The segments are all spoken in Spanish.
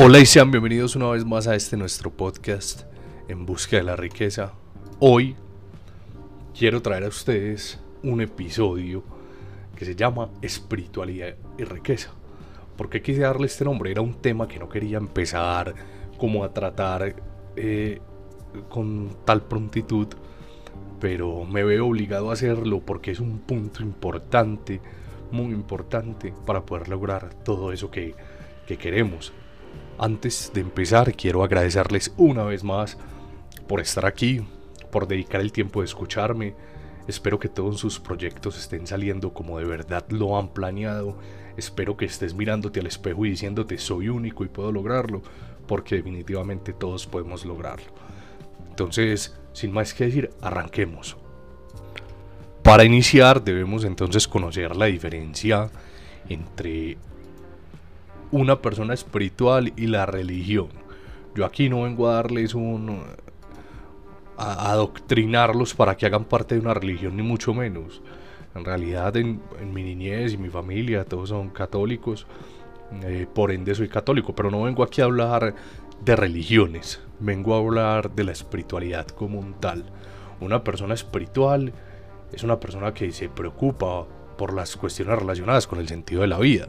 Hola y sean bienvenidos una vez más a este nuestro podcast en busca de la riqueza. Hoy quiero traer a ustedes un episodio que se llama Espiritualidad y Riqueza. ¿Por qué quise darle este nombre? Era un tema que no quería empezar como a tratar eh, con tal prontitud, pero me veo obligado a hacerlo porque es un punto importante, muy importante para poder lograr todo eso que, que queremos. Antes de empezar, quiero agradecerles una vez más por estar aquí, por dedicar el tiempo de escucharme. Espero que todos sus proyectos estén saliendo como de verdad lo han planeado. Espero que estés mirándote al espejo y diciéndote soy único y puedo lograrlo, porque definitivamente todos podemos lograrlo. Entonces, sin más que decir, arranquemos. Para iniciar debemos entonces conocer la diferencia entre una persona espiritual y la religión. Yo aquí no vengo a darles un a adoctrinarlos para que hagan parte de una religión, ni mucho menos. En realidad, en, mi niñez y mi familia, todos son católicos, eh, por ende soy católico, pero no vengo aquí a hablar de religiones, vengo a hablar de la espiritualidad como un tal. Una persona espiritual es una persona que se preocupa por las cuestiones relacionadas con el sentido de la vida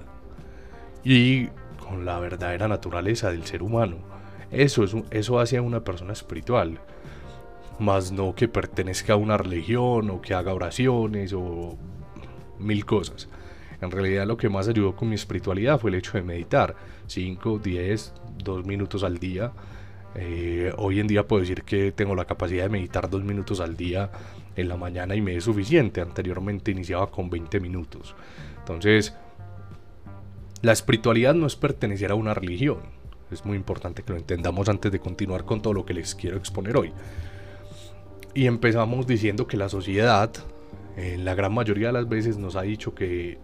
y con la verdadera naturaleza del ser humano. Eso, es, eso hace a una persona espiritual más no que pertenezca a una religión o que haga oraciones o mil cosas. En realidad lo que más ayudó con mi espiritualidad fue el hecho de meditar 5, 10, 2 minutos al día. Eh, hoy en día puedo decir que tengo la capacidad de meditar 2 minutos al día en la mañana y me es suficiente. Anteriormente iniciaba con 20 minutos. Entonces, la espiritualidad no es pertenecer a una religión. Es muy importante que lo entendamos antes de continuar con todo lo que les quiero exponer hoy. Y empezamos diciendo que la sociedad, en la gran mayoría de las veces, nos ha dicho que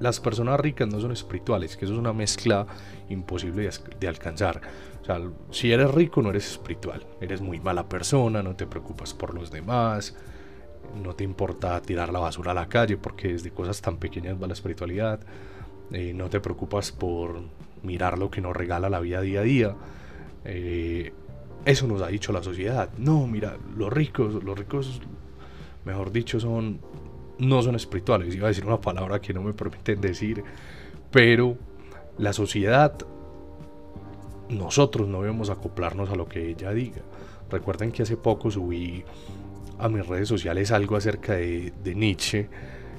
las personas ricas no son espirituales, que eso es una mezcla imposible de, alcanzar. O sea, si eres rico no eres espiritual, eres muy mala persona, no te preocupas por los demás, no te importa tirar la basura a la calle porque desde cosas tan pequeñas va la espiritualidad, eh, no te preocupas por mirar lo que nos regala la vida día a día. Eh, eso nos ha dicho la sociedad. No, mira, los ricos, los ricos, mejor dicho, son no son espirituales. Iba a decir una palabra que no me permiten decir, pero la sociedad, nosotros no debemos acoplarnos a lo que ella diga. Recuerden que hace poco subí a mis redes sociales algo acerca de, de Nietzsche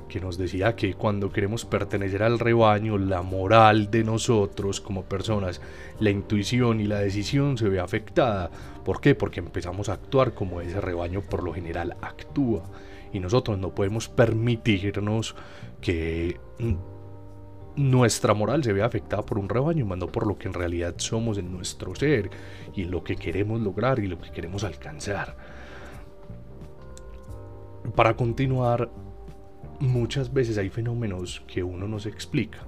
que nos decía que cuando queremos pertenecer al rebaño, la moral de nosotros como personas, la intuición y la decisión se ve afectada. ¿Por qué? Porque empezamos a actuar como ese rebaño por lo general actúa. Y nosotros no podemos permitirnos que nuestra moral se vea afectada por un rebaño, más no por lo que en realidad somos en nuestro ser y lo que queremos lograr y lo que queremos alcanzar. Para continuar, muchas veces hay fenómenos que uno no se explica.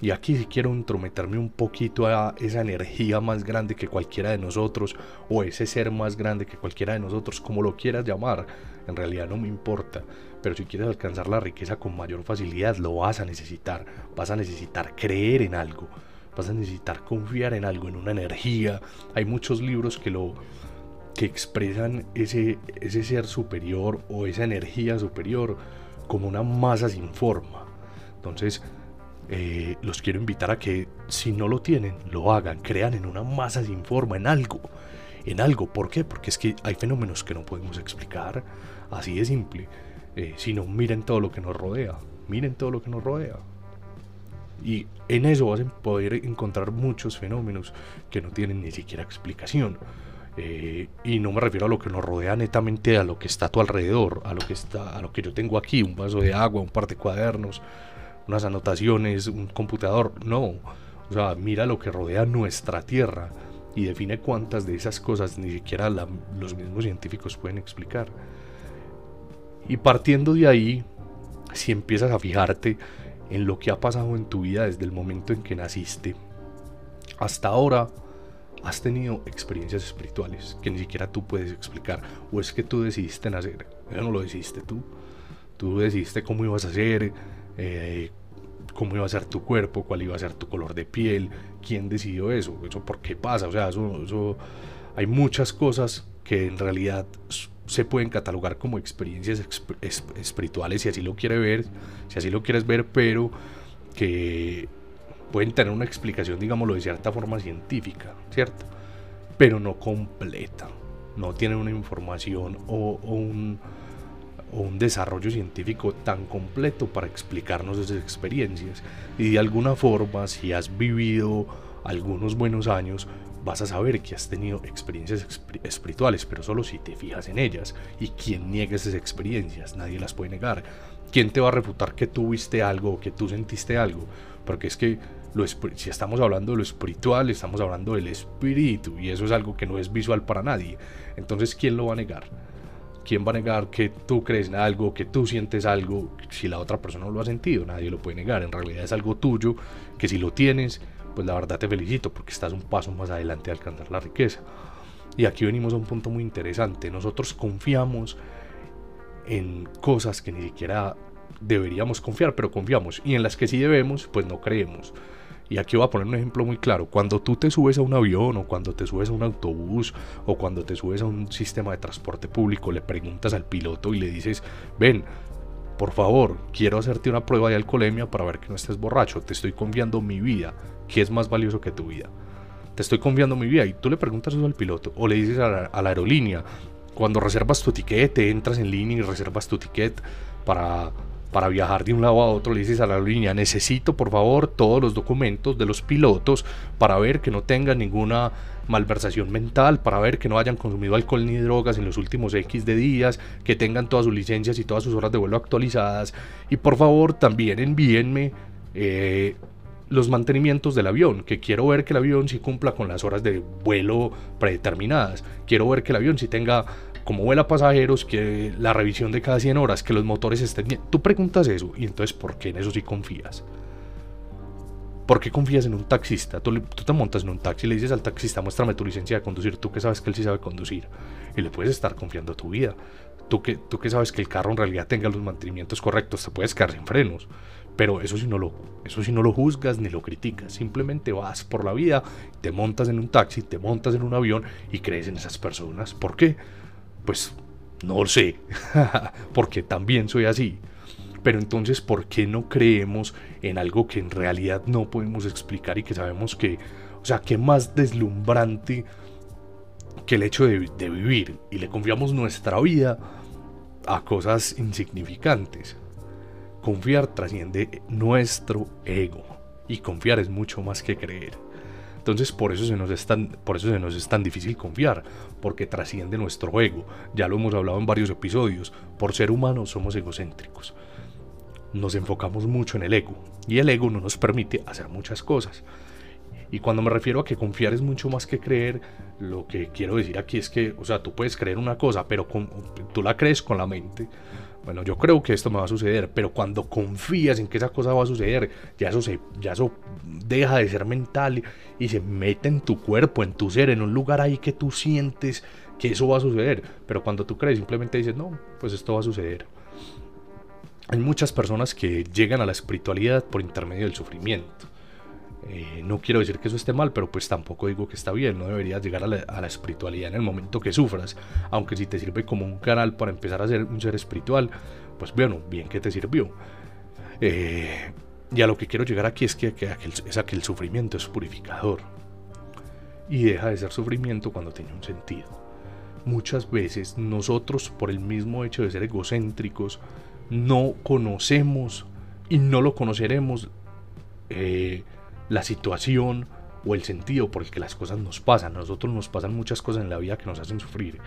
Y aquí sí quiero intrometerme un poquito a esa energía más grande que cualquiera de nosotros, o ese ser más grande que cualquiera de nosotros, como lo quieras llamar, en realidad no me importa. Pero si quieres alcanzar la riqueza con mayor facilidad, lo vas a necesitar. Vas a necesitar creer en algo, vas a necesitar confiar en algo, en una energía. Hay muchos libros que lo que expresan ese, ese ser superior o esa energía superior como una masa sin forma. Entonces, eh, los quiero invitar a que si no lo tienen, lo hagan, crean en una masa sin forma, en algo, en algo. ¿Por qué? Porque es que hay fenómenos que no podemos explicar, así de simple. Eh, sino miren todo lo que nos rodea, miren todo lo que nos rodea. Y en eso vas a poder encontrar muchos fenómenos que no tienen ni siquiera explicación. Eh, y no me refiero a lo que nos rodea netamente, a lo que está a tu alrededor, a lo que está, a lo que yo tengo aquí, un vaso de agua, un par de cuadernos, unas anotaciones, un computador. No, o sea, mira lo que rodea nuestra Tierra y define cuántas de esas cosas ni siquiera los mismos científicos pueden explicar. Y partiendo de ahí, si empiezas a fijarte en lo que ha pasado en tu vida desde el momento en que naciste hasta ahora, has tenido experiencias espirituales que ni siquiera tú puedes explicar. O es que tú decidiste nacer. Eso no lo decidiste tú. Tú decidiste cómo ibas a ser, eh, cómo iba a ser tu cuerpo, cuál iba a ser tu color de piel, quién decidió eso, eso por qué pasa, o sea, eso, eso hay muchas cosas que en realidad se pueden catalogar como experiencias espirituales si así lo quiere ver, si así lo quieres ver, pero que pueden tener una explicación, digámoslo, de cierta forma científica, ¿cierto? Pero no completa, no tienen una información o, un, o un desarrollo científico tan completo para explicarnos esas experiencias. Y de alguna forma, si has vivido algunos buenos años, vas a saber que has tenido experiencias espirituales, pero solo si te fijas en ellas. ¿Y quién niega esas experiencias? Nadie las puede negar. ¿Quién te va a refutar que tú viste algo o que tú sentiste algo? Porque es que si estamos hablando de lo espiritual, estamos hablando del espíritu y eso es algo que no es visual para nadie. Entonces, ¿quién lo va a negar? ¿Quién va a negar que tú crees en algo, que tú sientes algo, si la otra persona no lo ha sentido? Nadie lo puede negar. En realidad es algo tuyo que si lo tienes, pues la verdad te felicito porque estás un paso más adelante de alcanzar la riqueza. Y aquí venimos a un punto muy interesante. Nosotros confiamos en cosas que ni siquiera deberíamos confiar, pero confiamos. Y en las que sí debemos, pues no creemos. Y aquí voy a poner un ejemplo muy claro. Cuando tú te subes a un avión o cuando te subes a un autobús o cuando te subes a un sistema de transporte público, le preguntas al piloto y le dices, ven, por favor, quiero hacerte una prueba de alcoholemia para ver que no estés borracho. Te estoy confiando mi vida. ¿Qué es más valioso que tu vida? Te estoy confiando mi vida y tú le preguntas eso al piloto o le dices a la, aerolínea, cuando reservas tu tiquete, entras en línea y reservas tu ticket para, para viajar de un lado a otro, le dices a la aerolínea, necesito por favor todos los documentos de los pilotos para ver que no tengan ninguna malversación mental, para ver que no hayan consumido alcohol ni drogas en los últimos X de días, que tengan todas sus licencias y todas sus horas de vuelo actualizadas. Y por favor también envíenme eh, los mantenimientos del avión, que quiero ver que el avión sí cumpla con las horas de vuelo predeterminadas, quiero ver que el avión sí tenga como vuela pasajeros, que la revisión de cada 100 horas, que los motores estén bien. Tú preguntas eso y entonces ¿por qué en eso sí confías? ¿Por qué confías en un taxista? Tú, te montas en un taxi y le dices al taxista, muéstrame tu licencia de conducir, tú que sabes que él sí sabe conducir. Y le puedes estar confiando tu vida. Tú que, tú que sabes que el carro en realidad tenga los mantenimientos correctos, te puedes quedar sin frenos. Pero eso sí no lo, eso sí no lo juzgas ni lo criticas. Simplemente vas por la vida, te montas en un taxi, te montas en un avión y crees en esas personas. ¿Por qué? Pues no lo sé. Porque también soy así. Pero entonces, ¿por qué no creemos en algo que en realidad no podemos explicar y que sabemos que, o sea, que más deslumbrante que el hecho de, de vivir y le confiamos nuestra vida a cosas insignificantes? Confiar trasciende nuestro ego y confiar es mucho más que creer. Entonces por eso, se nos es tan, por eso se nos es tan difícil confiar, porque trasciende nuestro ego. Ya lo hemos hablado en varios episodios. Por ser humanos somos egocéntricos. Nos enfocamos mucho en el ego y el ego no nos permite hacer muchas cosas. Y cuando me refiero a que confiar es mucho más que creer, lo que quiero decir aquí es que, o sea, tú puedes creer una cosa, pero tú la crees con la mente bueno, yo creo que esto me va a suceder, pero cuando confías en que esa cosa va a suceder, ya eso, se, ya eso deja de ser mental y se mete en tu cuerpo, en tu ser, en un lugar ahí que tú sientes que eso va a suceder. Pero cuando tú crees, simplemente dices, no, pues esto va a suceder. Hay muchas personas que llegan a la espiritualidad por intermedio del sufrimiento. Eh, no quiero decir que eso esté mal, pero pues tampoco digo que está bien. No deberías llegar a la, espiritualidad en el momento que sufras. Aunque si te sirve como un canal para empezar a ser un ser espiritual, pues bueno, bien que te sirvió. Eh, y a lo que quiero llegar aquí es que, es a que el sufrimiento es purificador. Y deja de ser sufrimiento cuando tiene un sentido. Muchas veces nosotros, por el mismo hecho de ser egocéntricos, no conocemos y no lo conoceremos. Eh, la situación o el sentido por el que las cosas nos pasan. A nosotros nos pasan muchas cosas en la vida que nos hacen sufrir.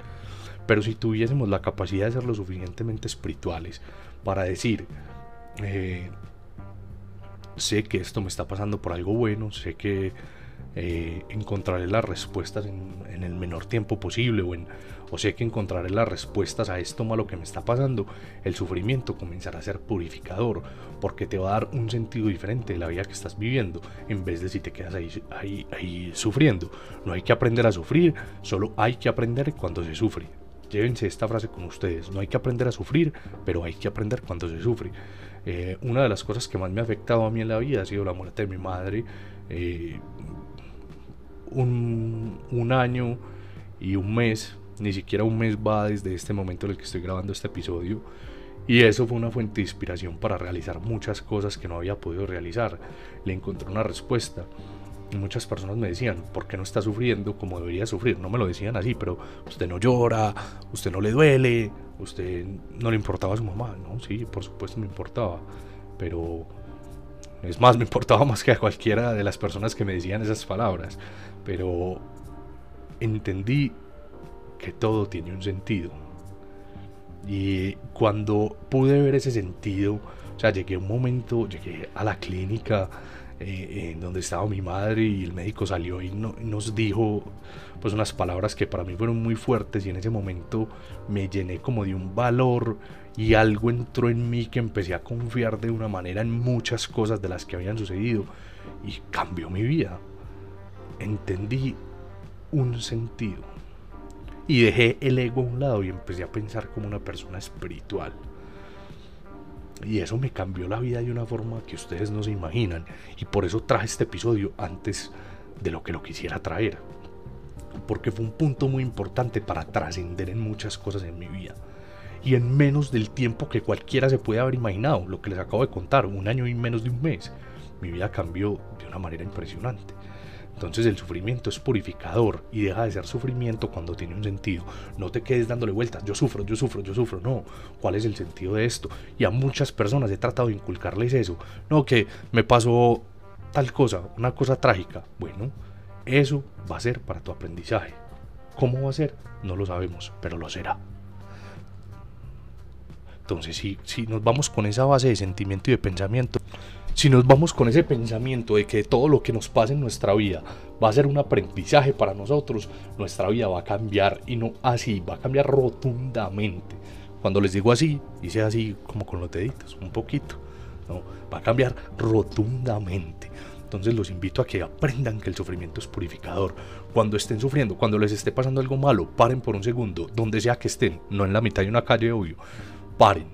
Pero si tuviésemos la capacidad de ser lo suficientemente espirituales para decir, eh, sé que esto me está pasando por algo bueno, sé que eh, encontraré las respuestas en, el menor tiempo posible o, en, o sé que encontraré las respuestas a esto malo que me está pasando, el sufrimiento comenzará a ser purificador porque te va a dar un sentido diferente de la vida que estás viviendo en vez de si te quedas ahí, ahí, ahí sufriendo. No hay que aprender a sufrir, solo hay que aprender cuando se sufre. llévense esta frase con ustedes. No hay que aprender a sufrir, pero hay que aprender cuando se sufre. Eh, una de las cosas que más me ha afectado a mí en la vida ha sido la muerte de mi madre. Eh, un, un año y un mes, ni siquiera un mes va desde este momento en el que estoy grabando este episodio. Y eso fue una fuente de inspiración para realizar muchas cosas que no había podido realizar. Le encontré una respuesta. Muchas personas me decían, ¿por qué no está sufriendo como debería sufrir? No me lo decían así, pero usted no llora, usted no le duele, usted no le importaba a su mamá. No, sí, por supuesto me importaba. Pero es más, me importaba más que a cualquiera de las personas que me decían esas palabras. Pero entendí que todo tiene un sentido. Y cuando pude ver ese sentido, o sea, llegué a un momento, llegué a la clínica eh, en donde estaba mi madre y el médico salió y, nos dijo pues unas palabras que para mí fueron muy fuertes y en ese momento me llené como de un valor y algo entró en mí que empecé a confiar de una manera en muchas cosas de las que habían sucedido y cambió mi vida. Entendí un sentido y dejé el ego a un lado y empecé a pensar como una persona espiritual. Y eso me cambió la vida de una forma que ustedes no se imaginan. Y por eso traje este episodio antes de lo que lo quisiera traer. Porque fue un punto muy importante para trascender en muchas cosas en mi vida. Y en menos del tiempo que cualquiera se puede haber imaginado, lo que les acabo de contar, un año y menos de un mes, mi vida cambió de una manera impresionante. Entonces el sufrimiento es purificador y deja de ser sufrimiento cuando tiene un sentido. No te quedes dándole vueltas, yo sufro, yo sufro, yo sufro. No, ¿cuál es el sentido de esto? Y a muchas personas he tratado de inculcarles eso. No, que me pasó tal cosa, una cosa trágica. Bueno, eso va a ser para tu aprendizaje. ¿Cómo va a ser? No lo sabemos, pero lo será. Entonces, si, si nos vamos con esa base de sentimiento y de pensamiento, si nos vamos con ese pensamiento de que todo lo que nos pasa en nuestra vida va a ser un aprendizaje para nosotros, nuestra vida va a cambiar y no así, va a cambiar rotundamente. Cuando les digo así, hice así como con los deditos, un poquito. ¿no? Va a cambiar rotundamente. Entonces los invito a que aprendan que el sufrimiento es purificador. Cuando estén sufriendo, cuando les esté pasando algo malo, paren por un segundo, donde sea que estén, no en la mitad de una calle, obvio. Paren,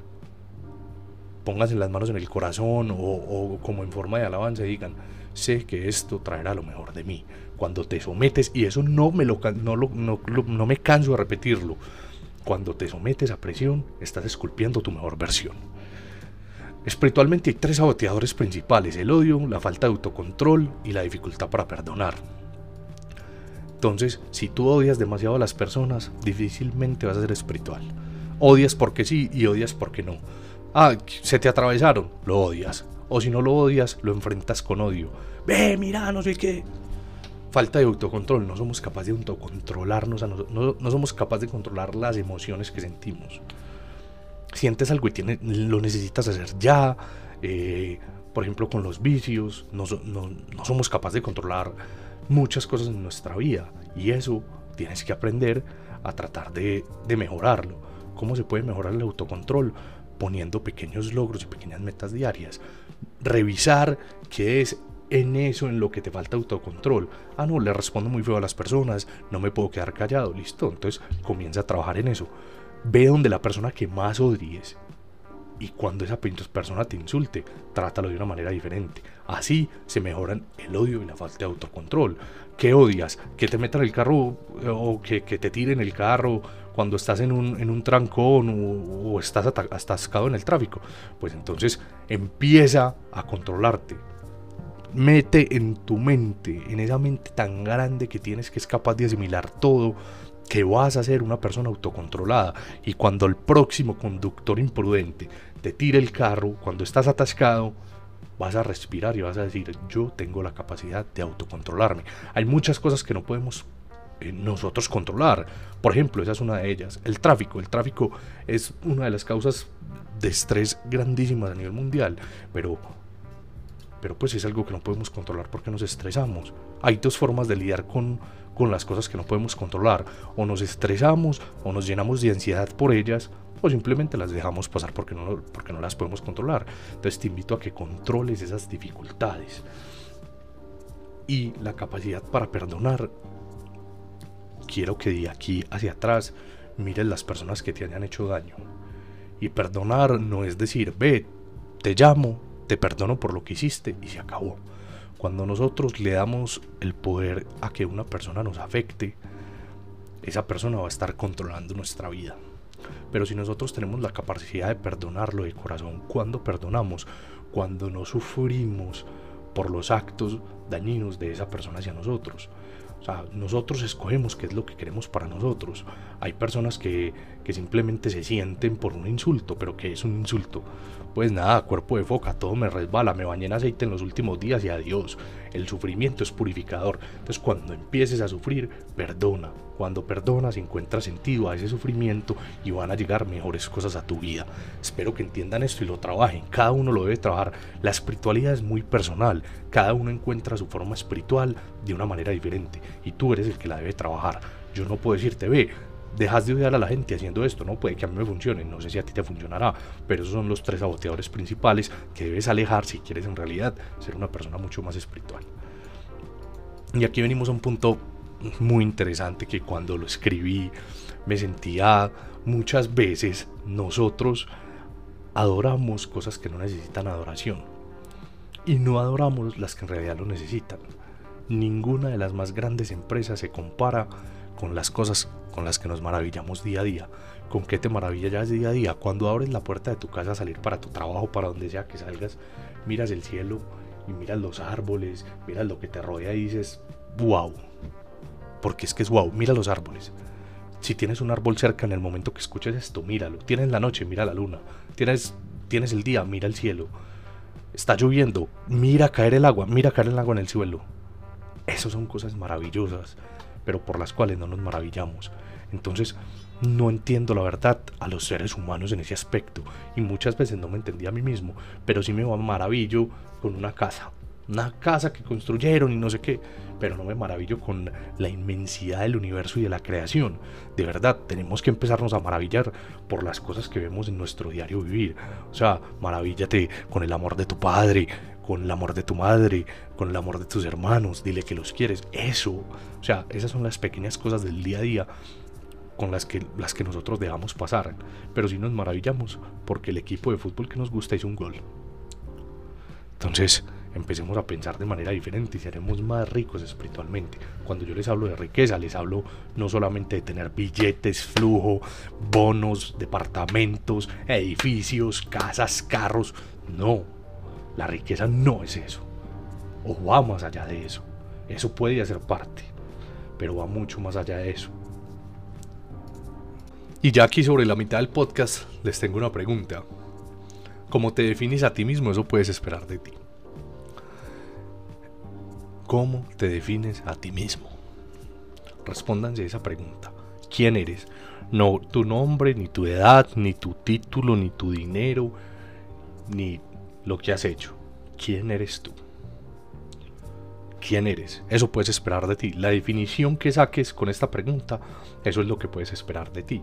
pónganse las manos en el corazón o, como en forma de alabanza digan, sé que esto traerá lo mejor de mí. Cuando te sometes, y eso no me, lo, no, no, no me canso de repetirlo, cuando te sometes a presión, estás esculpiendo tu mejor versión. Espiritualmente hay tres saboteadores principales, el odio, la falta de autocontrol y la dificultad para perdonar. Entonces, si tú odias demasiado a las personas, difícilmente vas a ser espiritual. Odias porque sí y odias porque no. Ah, se te atravesaron, lo odias. O si no lo odias, lo enfrentas con odio. Ve, mira, no sé qué. Falta de autocontrol, no somos capaces de autocontrolarnos, no, no, somos capaces de controlar las emociones que sentimos. Sientes algo y tiene, lo necesitas hacer ya. Eh, por ejemplo, con los vicios, no, no somos capaces de controlar muchas cosas en nuestra vida. Y eso tienes que aprender a tratar de, de mejorarlo. ¿Cómo se puede mejorar el autocontrol? Poniendo pequeños logros y pequeñas metas diarias. Revisar qué es en eso en lo que te falta autocontrol. Ah, no, le respondo muy feo a las personas, no me puedo quedar callado, listo. Entonces comienza a trabajar en eso. Ve donde la persona que más odies y cuando esa persona te insulte, trátalo de una manera diferente. Así se mejoran el odio y la falta de autocontrol. ¿Qué odias? Que te metan el carro o que, que te tiren el carro cuando estás en un, en un trancón o, estás atascado en el tráfico. Pues entonces empieza a controlarte. Mete en tu mente, en esa mente tan grande que tienes que es capaz de asimilar todo, que vas a ser una persona autocontrolada. Y cuando el próximo conductor imprudente te tire el carro, cuando estás atascado, vas a respirar y vas a decir, yo tengo la capacidad de autocontrolarme. Hay muchas cosas que no podemos nosotros controlar. Por ejemplo, esa es una de ellas. El tráfico. El tráfico es una de las causas de estrés grandísimas a nivel mundial. Pero, pero pues es algo que no podemos controlar porque nos estresamos. Hay dos formas de lidiar con, con las cosas que no podemos controlar. O nos estresamos o nos llenamos de ansiedad por ellas o simplemente las dejamos pasar porque no, porque no las podemos controlar. Entonces te invito a que controles esas dificultades. Y la capacidad para perdonar quiero que de aquí hacia atrás mires las personas que te hayan hecho daño. Y perdonar no es decir, ve, te llamo, te perdono por lo que hiciste y se acabó. Cuando nosotros le damos el poder a que una persona nos afecte, esa persona va a estar controlando nuestra vida. Pero si nosotros tenemos la capacidad de perdonarlo de corazón, cuando perdonamos, cuando no sufrimos por los actos dañinos de esa persona hacia nosotros. O sea, nosotros escogemos qué es lo que queremos para nosotros. Hay personas que, que simplemente se sienten por un insulto, pero ¿qué es un insulto? Pues nada, cuerpo de foca, todo me resbala, me bañé en aceite en los últimos días y adiós. El sufrimiento es purificador. Entonces cuando empieces a sufrir, perdona. Cuando perdonas, encuentras sentido a ese sufrimiento y van a llegar mejores cosas a tu vida. Espero que entiendan esto y lo trabajen. Cada uno lo debe trabajar. La espiritualidad es muy personal. Cada uno encuentra su forma espiritual de una manera diferente y tú eres el que la debe trabajar. Yo no puedo decirte, ve, dejas de odiar a la gente haciendo esto, ¿no? Puede que a mí me funcione, no sé si a ti te funcionará, pero esos son los tres saboteadores principales que debes alejar si quieres en realidad ser una persona mucho más espiritual. Y aquí venimos a un punto muy interesante que cuando lo escribí me sentía muchas veces nosotros adoramos cosas que no necesitan adoración y no adoramos las que en realidad lo necesitan. Ninguna de las más grandes empresas se compara con las cosas con las que nos maravillamos día a día. ¿Con qué te maravillas día a día? Cuando abres la puerta de tu casa a salir para tu trabajo, para donde sea que salgas, miras el cielo y miras los árboles, miras lo que te rodea y dices, wow. Porque es que es wow, mira los árboles. Si tienes un árbol cerca en el momento que escuches esto, míralo. Tienes la noche, mira la luna. Tienes, tienes el día, mira el cielo. Está lloviendo, mira caer el agua, mira caer el agua en el suelo. Esas son cosas maravillosas pero por las cuales no nos maravillamos. Entonces, no entiendo la verdad a los seres humanos en ese aspecto y muchas veces no me entendí a mí mismo, pero sí me maravillo con una casa, una casa que construyeron y no sé qué, pero no me maravillo con la inmensidad del universo y de la creación. De verdad, tenemos que empezarnos a maravillar por las cosas que vemos en nuestro diario vivir. O sea, maravíllate con el amor de tu padre, con el amor de tu madre, con el amor de tus hermanos, dile que los quieres. Eso, o sea, esas son las pequeñas cosas del día a día con las que, las que nosotros dejamos pasar. Pero sí nos maravillamos porque el equipo de fútbol que nos gusta hizo un gol. Entonces, empecemos a pensar de manera diferente y seremos más ricos espiritualmente. Cuando yo les hablo de riqueza, les hablo no solamente de tener billetes, flujo, bonos, departamentos, edificios, casas, carros. No, la riqueza no es eso. O va más allá de eso. Eso puede ser parte. Pero va mucho más allá de eso. Y ya aquí sobre la mitad del podcast les tengo una pregunta. Como te defines a ti mismo, eso puedes esperar de ti. ¿Cómo te defines a ti mismo? Respóndanse esa pregunta. ¿Quién eres? No tu nombre, ni tu edad, ni tu título, ni tu dinero, ni lo que has hecho. ¿Quién eres tú? ¿Quién eres? Eso puedes esperar de ti. La definición que saques con esta pregunta, eso es lo que puedes esperar de ti.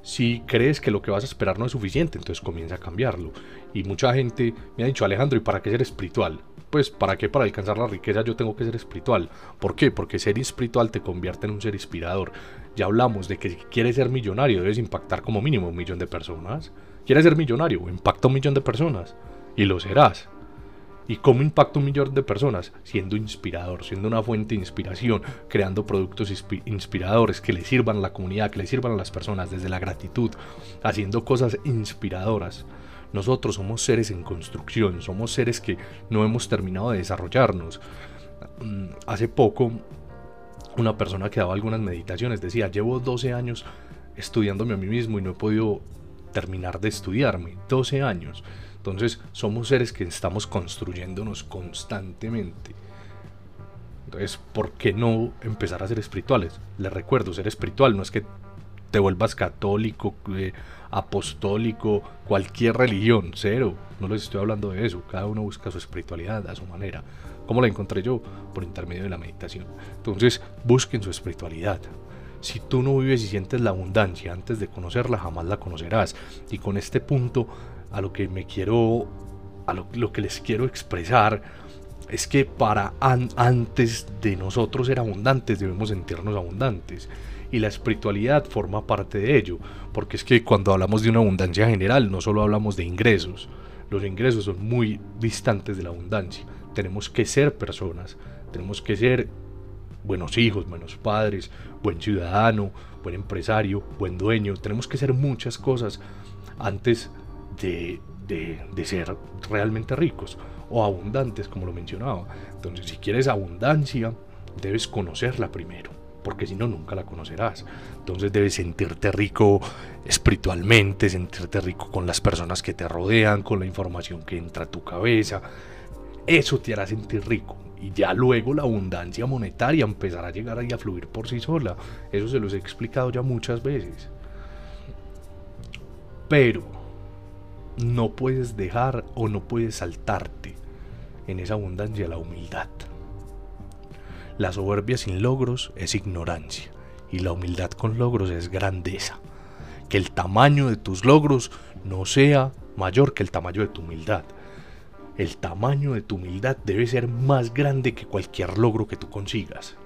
Si crees que lo que vas a esperar no es suficiente, entonces comienza a cambiarlo. Y mucha gente me ha dicho, Alejandro, ¿y para qué ser espiritual? Pues, ¿para qué? Para alcanzar la riqueza yo tengo que ser espiritual. ¿Por qué? Porque ser espiritual te convierte en un ser inspirador. Ya hablamos de que si quieres ser millonario debes impactar como mínimo un millón de personas. ¿Quieres ser millonario? Impacta un millón de personas y lo serás. ¿Y cómo impacta un millón de personas? Siendo inspirador, siendo una fuente de inspiración, creando productos inspiradores que le sirvan a la comunidad, que le sirvan a las personas desde la gratitud, haciendo cosas inspiradoras. Nosotros somos seres en construcción, somos seres que no hemos terminado de desarrollarnos. Mm, hace poco, una persona que daba algunas meditaciones decía, llevo 12 años estudiándome a mí mismo y no he podido terminar de estudiarme. 12 años. Entonces somos seres que estamos construyéndonos constantemente. Entonces, ¿por qué no empezar a ser espirituales? Les recuerdo, ser espiritual no es que te vuelvas católico, eh, apostólico, cualquier religión, cero. No les estoy hablando de eso. Cada uno busca su espiritualidad a su manera. ¿Cómo la encontré yo? Por intermedio de la meditación. Entonces, busquen su espiritualidad. Si tú no vives y sientes la abundancia antes de conocerla, jamás la conocerás. Y con este punto a lo que me quiero, a lo, que les quiero expresar es que para antes de nosotros ser abundantes debemos sentirnos abundantes. y la espiritualidad forma parte de ello, porque es que cuando hablamos de una abundancia general no solo hablamos de ingresos, los ingresos son muy distantes de la abundancia. Tenemos que ser personas, tenemos que ser buenos hijos, buenos padres, buen ciudadano, buen empresario, buen dueño. Tenemos que ser muchas cosas antes de, de, ser realmente ricos o abundantes, como lo mencionaba. Entonces, si quieres abundancia, debes conocerla primero, porque si no, nunca la conocerás. Entonces debes sentirte rico espiritualmente, sentirte rico con las personas que te rodean, con la información que entra a tu cabeza. Eso te hará sentir rico. Y ya luego la abundancia monetaria empezará a llegar ahí a fluir por sí sola. Eso se los he explicado ya muchas veces. Pero no puedes dejar o no puedes saltarte en esa abundancia la humildad. La soberbia sin logros es ignorancia y la humildad con logros es grandeza. Que el tamaño de tus logros no sea mayor que el tamaño de tu humildad el tamaño de tu humildad debe ser más grande que cualquier logro que tú consigas.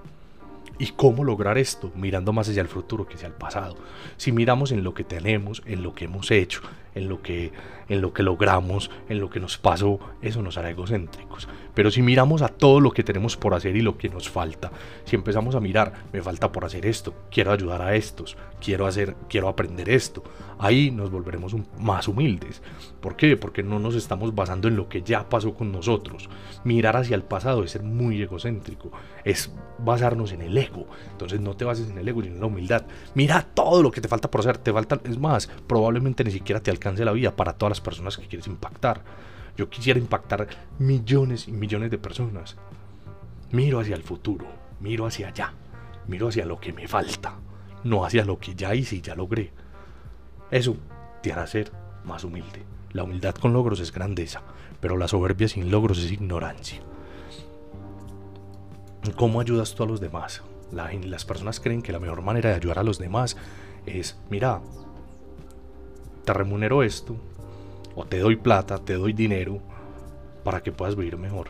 ¿Y cómo lograr esto? Mirando más hacia el futuro que hacia el pasado. Si miramos en lo que tenemos, en lo que hemos hecho, en lo que, en lo que logramos, en lo que nos pasó, eso nos hará egocéntricos. Pero si miramos a todo lo que tenemos por hacer y lo que nos falta, si empezamos a mirar, me falta por hacer esto, quiero ayudar a estos, quiero hacer, quiero aprender esto, ahí nos volveremos más humildes. ¿Por qué? Porque no nos estamos basando en lo que ya pasó con nosotros. Mirar hacia el pasado es ser muy egocéntrico, es basarnos en el ego. Entonces no te bases en el ego, sino en la humildad. Mira todo lo que te falta por hacer, te falta, es más, probablemente ni siquiera te alcance la vida para todas las personas que quieres impactar. Yo quisiera impactar millones y millones de personas. Miro hacia el futuro, miro hacia allá, miro hacia lo que me falta, no hacia lo que ya hice y ya logré. Eso te hará ser más humilde. La humildad con logros es grandeza, pero la soberbia sin logros es ignorancia. ¿Cómo ayudas tú a los demás? las personas creen que la mejor manera de ayudar a los demás es, mira, te remunero esto, o te doy plata, te doy dinero para que puedas vivir mejor.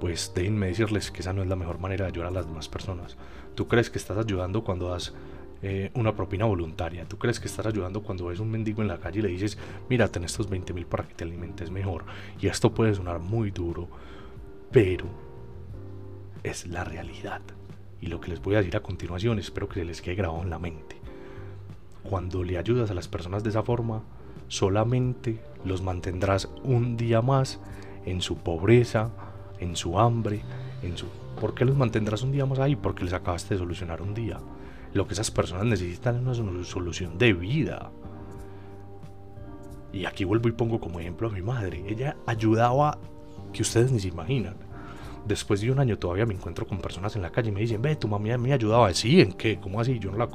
Pues déjenme decirles que esa no es la mejor manera de ayudar a las demás personas. Tú crees que estás ayudando cuando das eh, una propina voluntaria. Tú crees que estás ayudando cuando ves un mendigo en la calle y le dices, mira, ten estos 20 mil para que te alimentes mejor. Y esto puede sonar muy duro, pero es la realidad. Y lo que les voy a decir a continuación, espero que se les quede grabado en la mente. Cuando le ayudas a las personas de esa forma, solamente los mantendrás un día más en su pobreza, en su hambre, en su... ¿Por qué los mantendrás un día más ahí? Porque les acabaste de solucionar un día. Lo que esas personas necesitan es una solución de vida. Y aquí vuelvo y pongo como ejemplo a mi madre. Ella ayudaba que ustedes ni se imaginan. Después de un año todavía me encuentro con personas en la calle y me dicen, ve, tu mamá me ayudaba. Sí, ¿en qué? ¿Cómo así? Yo no la...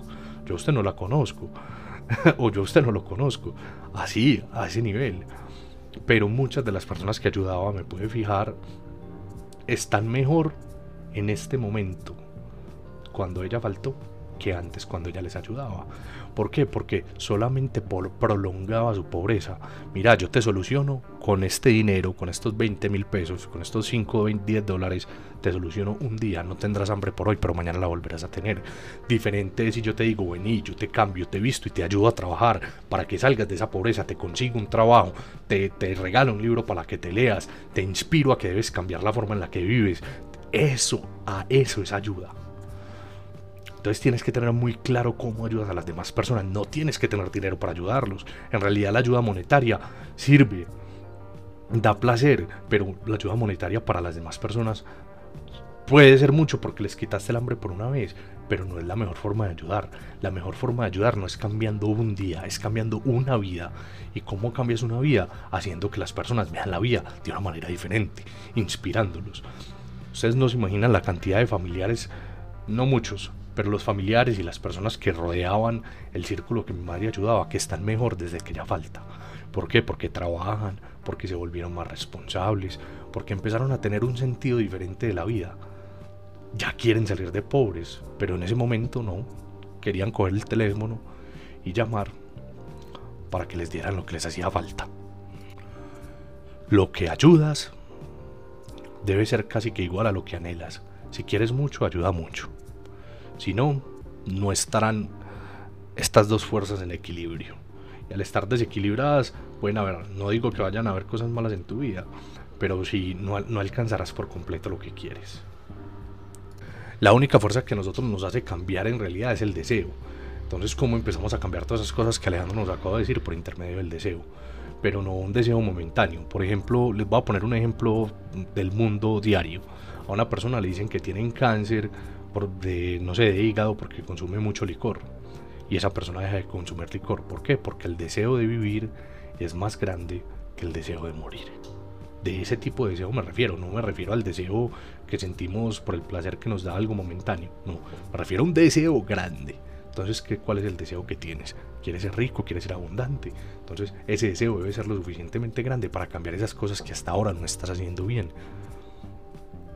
Yo a usted no la conozco. o yo usted no lo conozco. Así, a ese nivel. Pero muchas de las personas que ayudaba, me puede fijar, están mejor en este momento, cuando ella faltó, que antes cuando ella les ayudaba. ¿Por qué? Porque solamente por prolongaba su pobreza. Mira, yo te soluciono con este dinero, con estos 20 mil pesos, con estos 5 o 10 dólares, te soluciono un día. No tendrás hambre por hoy, pero mañana la volverás a tener. Diferente es si yo te digo, vení, yo te cambio, te visto y te ayudo a trabajar para que salgas de esa pobreza, te consigo un trabajo, te, te regalo un libro para que te leas, te inspiro a que debes cambiar la forma en la que vives. Eso, a eso es ayuda. Entonces tienes que tener muy claro cómo ayudas a las demás personas. No tienes que tener dinero para ayudarlos. En realidad la ayuda monetaria sirve, da placer, pero la ayuda monetaria para las demás personas puede ser mucho porque les quitaste el hambre por una vez, pero no es la mejor forma de ayudar. La mejor forma de ayudar no es cambiando un día, es cambiando una vida. ¿Y cómo cambias una vida? Haciendo que las personas vean la vida de una manera diferente, inspirándolos. Ustedes no se imaginan la cantidad de familiares, no muchos, pero los familiares y las personas que rodeaban el círculo que mi madre ayudaba, que están mejor desde que ya falta. ¿Por qué? Porque trabajan, porque se volvieron más responsables, porque empezaron a tener un sentido diferente de la vida. Ya quieren salir de pobres, pero en ese momento no. Querían coger el teléfono y llamar para que les dieran lo que les hacía falta. Lo que ayudas debe ser casi que igual a lo que anhelas. Si quieres mucho, ayuda mucho. Si no, no estarán estas dos fuerzas en equilibrio. Y al estar desequilibradas, pueden haber, no digo que vayan a haber cosas malas en tu vida, pero si no, no alcanzarás por completo lo que quieres. La única fuerza que a nosotros nos hace cambiar en realidad es el deseo. Entonces, ¿cómo empezamos a cambiar todas esas cosas que Alejandro nos acaba de decir por intermedio del deseo? Pero no un deseo momentáneo. Por ejemplo, les voy a poner un ejemplo del mundo diario. A una persona le dicen que tiene cáncer por de, no sé, de hígado porque consume mucho licor. Y esa persona deja de consumir licor. ¿Por qué? Porque el deseo de vivir es más grande que el deseo de morir de ese tipo de deseo me refiero, no me refiero al deseo que sentimos por el placer que nos da algo momentáneo, no, me refiero a un deseo grande. Entonces, ¿qué, ¿cuál es el deseo que tienes? ¿Quieres ser rico? ¿Quieres ser abundante? Entonces, ese deseo debe ser lo suficientemente grande para cambiar esas cosas que hasta ahora no estás haciendo bien.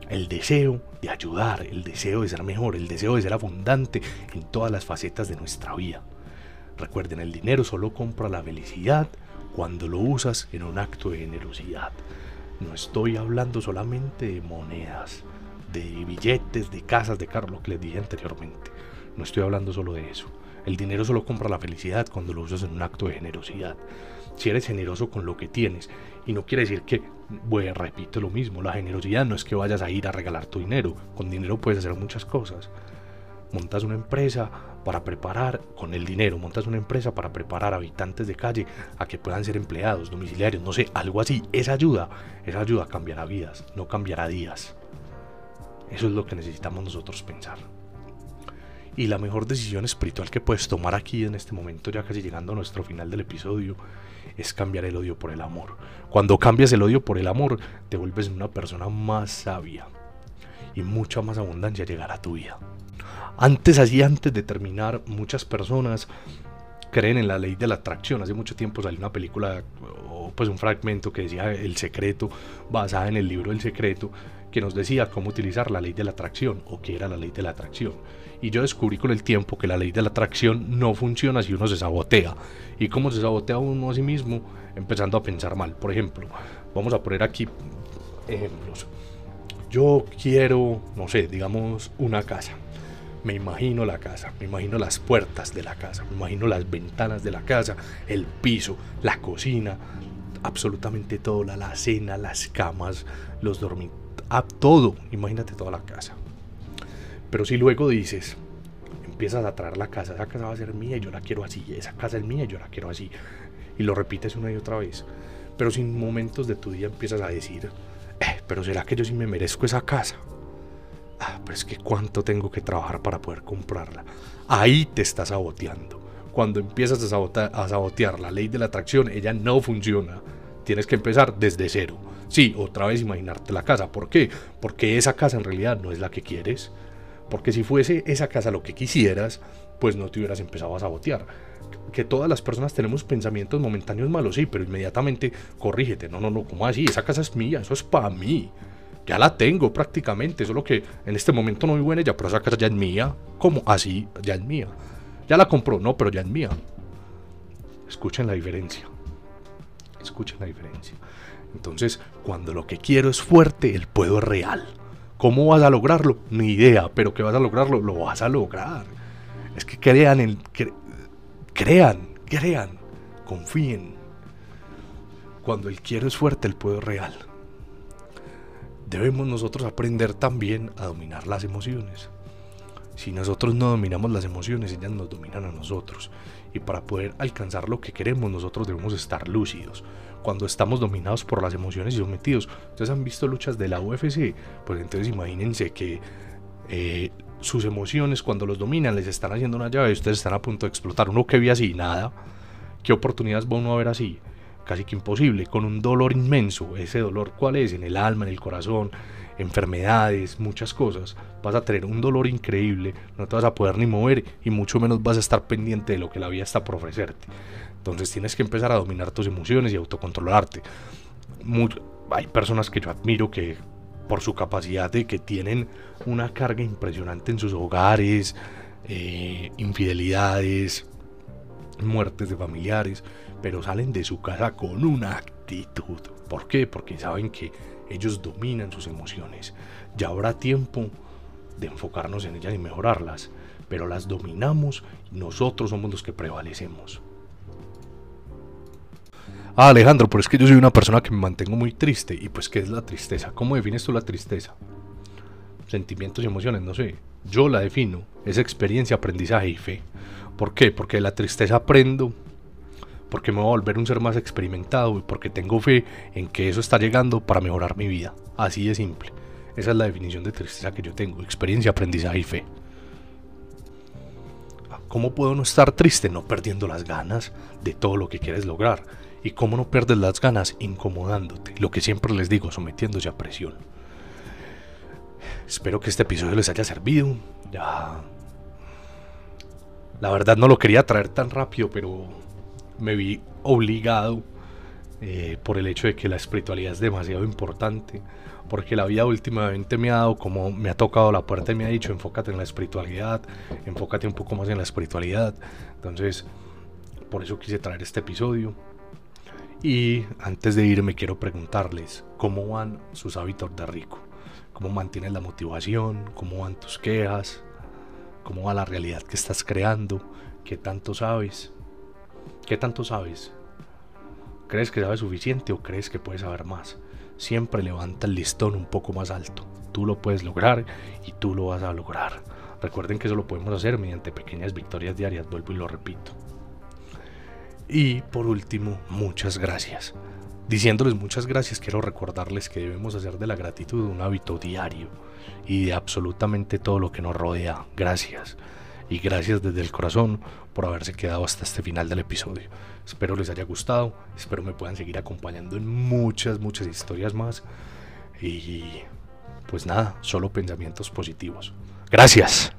El deseo de ayudar, el deseo de ser mejor, el deseo de ser abundante en todas las facetas de nuestra vida. Recuerden, el dinero solo compra la felicidad cuando lo usas en un acto de generosidad. No estoy hablando solamente de monedas, de billetes, de casas, de carros, lo que les dije anteriormente. No estoy hablando solo de eso. El dinero solo compra la felicidad cuando lo usas en un acto de generosidad. Si eres generoso con lo que tienes, y no quiere decir que, repito lo mismo, la generosidad no es que vayas a ir a regalar tu dinero. Con dinero puedes hacer muchas cosas montas una empresa para preparar, con el dinero, montas una empresa para preparar habitantes de calle a que puedan ser empleados, domiciliarios, no sé, algo así. Esa ayuda, esa ayuda cambiará vidas, no cambiará días. Eso es lo que necesitamos nosotros pensar. Y la mejor decisión espiritual que puedes tomar aquí en este momento, ya casi llegando a nuestro final del episodio, es cambiar el odio por el amor. Cuando cambias el odio por el amor, te vuelves una persona más sabia y mucha más abundancia llegará a tu vida. Antes, así antes de terminar, muchas personas creen en la ley de la atracción. Hace mucho tiempo salió una película, o pues un fragmento que decía El secreto, basada en el libro El secreto, que nos decía cómo utilizar la ley de la atracción o qué era la ley de la atracción. Y yo descubrí con el tiempo que la ley de la atracción no funciona si uno se sabotea. ¿Y cómo se sabotea uno a sí mismo? Empezando a pensar mal. Por ejemplo, vamos a poner aquí ejemplos. Yo quiero, no sé, digamos una casa me imagino la casa, me imagino las puertas de la casa, me imagino las ventanas de la casa, el piso, la cocina, absolutamente todo, la alacena, las camas, los dormitorios, todo, imagínate toda la casa. Pero si luego dices, empiezas a traer la casa, esa casa va a ser mía yo la quiero así, esa casa es mía yo la quiero así, y lo repites una y otra vez, pero sin momentos de tu día empiezas a decir, eh, pero ¿será que yo sí me merezco esa casa? Ah, pero es que cuánto tengo que trabajar para poder comprarla. Ahí te estás saboteando. Cuando empiezas a sabotear, a sabotear la ley de la atracción, ella no funciona. Tienes que empezar desde cero. Sí, otra vez imaginarte la casa. ¿Por qué? Porque esa casa en realidad no es la que quieres. Porque si fuese esa casa lo que quisieras, pues no te hubieras empezado a sabotear. Que todas las personas tenemos pensamientos momentáneos malos, sí, pero inmediatamente corrígete. No, no, no, ¿cómo así? Esa casa es mía, eso es para mí ya la tengo prácticamente, solo que en este momento no vivo en ella, pero esa casa ya es mía. ¿Cómo? Así, ya es mía. Ya la compró, no, pero ya es mía. Escuchen la diferencia. Escuchen la diferencia. Entonces, cuando lo que quiero es fuerte, el puedo es real. ¿Cómo vas a lograrlo? Ni idea, pero que vas a lograrlo, lo vas a lograr. Es que crean, en, crean, crean, confíen. Cuando el quiero es fuerte, el puedo es real debemos nosotros aprender también a dominar las emociones. Si nosotros no dominamos las emociones, ellas nos dominan a nosotros. Y para poder alcanzar lo que queremos, nosotros debemos estar lúcidos. Cuando estamos dominados por las emociones y sometidos, ustedes han visto luchas de la UFC, pues entonces imagínense que eh, sus emociones cuando los dominan les están haciendo una llave y ustedes están a punto de explotar. Uno que ve así, nada. ¿Qué oportunidades va uno a ver así? casi que imposible, con un dolor inmenso. Ese dolor, ¿cuál es? En el alma, en el corazón, enfermedades, muchas cosas. Vas a tener un dolor increíble, no te vas a poder ni mover y mucho menos vas a estar pendiente de lo que la vida está por ofrecerte. Entonces tienes que empezar a dominar tus emociones y autocontrolarte. hay personas que yo admiro que por su capacidad de que tienen una carga impresionante en sus hogares, eh, infidelidades, muertes de familiares, pero salen de su casa con una actitud. ¿Por qué? Porque saben que ellos dominan sus emociones. Ya habrá tiempo de enfocarnos en ellas y mejorarlas. pero las dominamos y nosotros somos los que prevalecemos. Ah, Alejandro, pero es que yo soy una persona que me mantengo muy triste. ¿Y pues qué es la tristeza? ¿Cómo defines tú la tristeza? Sentimientos y emociones, no sé. Yo la defino. Es experiencia, aprendizaje y fe. ¿Por qué? Porque de la tristeza aprendo. Porque me voy a volver un ser más experimentado y porque tengo fe en que eso está llegando para mejorar mi vida. Así de simple. Esa es la definición de tristeza que yo tengo. Experiencia, aprendizaje y fe. ¿Cómo puedo no estar triste? No perdiendo las ganas de todo lo que quieres lograr ¿Y cómo no pierdes las ganas? Incomodándote. Lo que siempre les digo, sometiéndose a presión. Espero que este episodio les haya servido. Ya. La verdad no lo quería traer tan rápido, pero me vi obligado eh, por el hecho de que la espiritualidad es demasiado importante. Porque la vida últimamente me ha dado como me ha tocado la puerta y me ha dicho enfócate en la espiritualidad, enfócate un poco más en la espiritualidad. Entonces, por eso quise traer este episodio. Y antes de irme quiero preguntarles cómo van sus hábitos de rico, cómo mantienes la motivación, cómo van tus quejas, cómo va la realidad que estás creando, qué tanto sabes, qué tanto sabes. ¿Crees que sabes suficiente o crees que puedes saber más? Siempre levanta el listón un poco más alto. Tú lo puedes lograr y tú lo vas a lograr. Recuerden que eso lo podemos hacer mediante pequeñas victorias diarias, vuelvo y lo repito. Y por último, muchas gracias. Diciéndoles muchas gracias, quiero recordarles que debemos hacer de la gratitud un hábito diario y de absolutamente todo lo que nos rodea. Gracias. Y gracias desde el corazón por haberse quedado hasta este final del episodio. Espero les haya gustado, espero me puedan seguir acompañando en muchas, muchas historias más. Y pues nada, solo pensamientos positivos. Gracias.